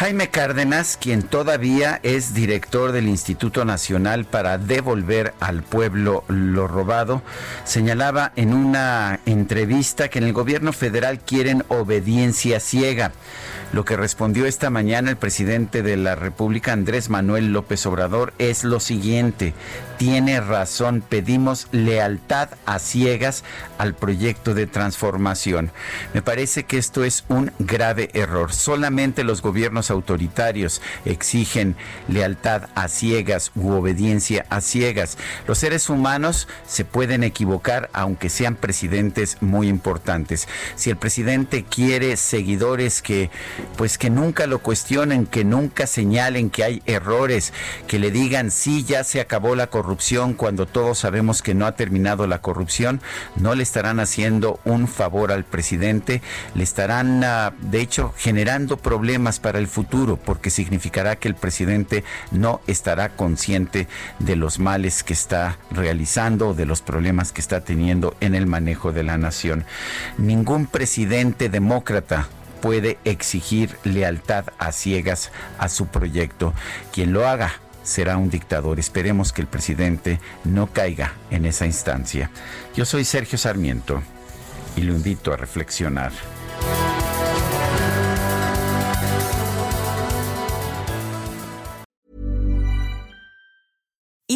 Jaime Cárdenas, quien todavía es director del Instituto Nacional para devolver al pueblo lo robado, señalaba en una entrevista que en el gobierno federal quieren obediencia ciega. Lo que respondió esta mañana el presidente de la República, Andrés Manuel López Obrador, es lo siguiente. Tiene razón, pedimos lealtad a ciegas al proyecto de transformación. Me parece que esto es un grave error. Solamente los gobiernos autoritarios exigen lealtad a ciegas u obediencia a ciegas. Los seres humanos se pueden equivocar aunque sean presidentes muy importantes. Si el presidente quiere seguidores que pues que nunca lo cuestionen, que nunca señalen que hay errores, que le digan sí, ya se acabó la corrupción cuando todos sabemos que no ha terminado la corrupción, no le estarán haciendo un favor al presidente, le estarán ah, de hecho generando problemas para el futuro porque significará que el presidente no estará consciente de los males que está realizando, de los problemas que está teniendo en el manejo de la nación. Ningún presidente demócrata puede exigir lealtad a ciegas a su proyecto. Quien lo haga será un dictador. Esperemos que el presidente no caiga en esa instancia. Yo soy Sergio Sarmiento y lo invito a reflexionar.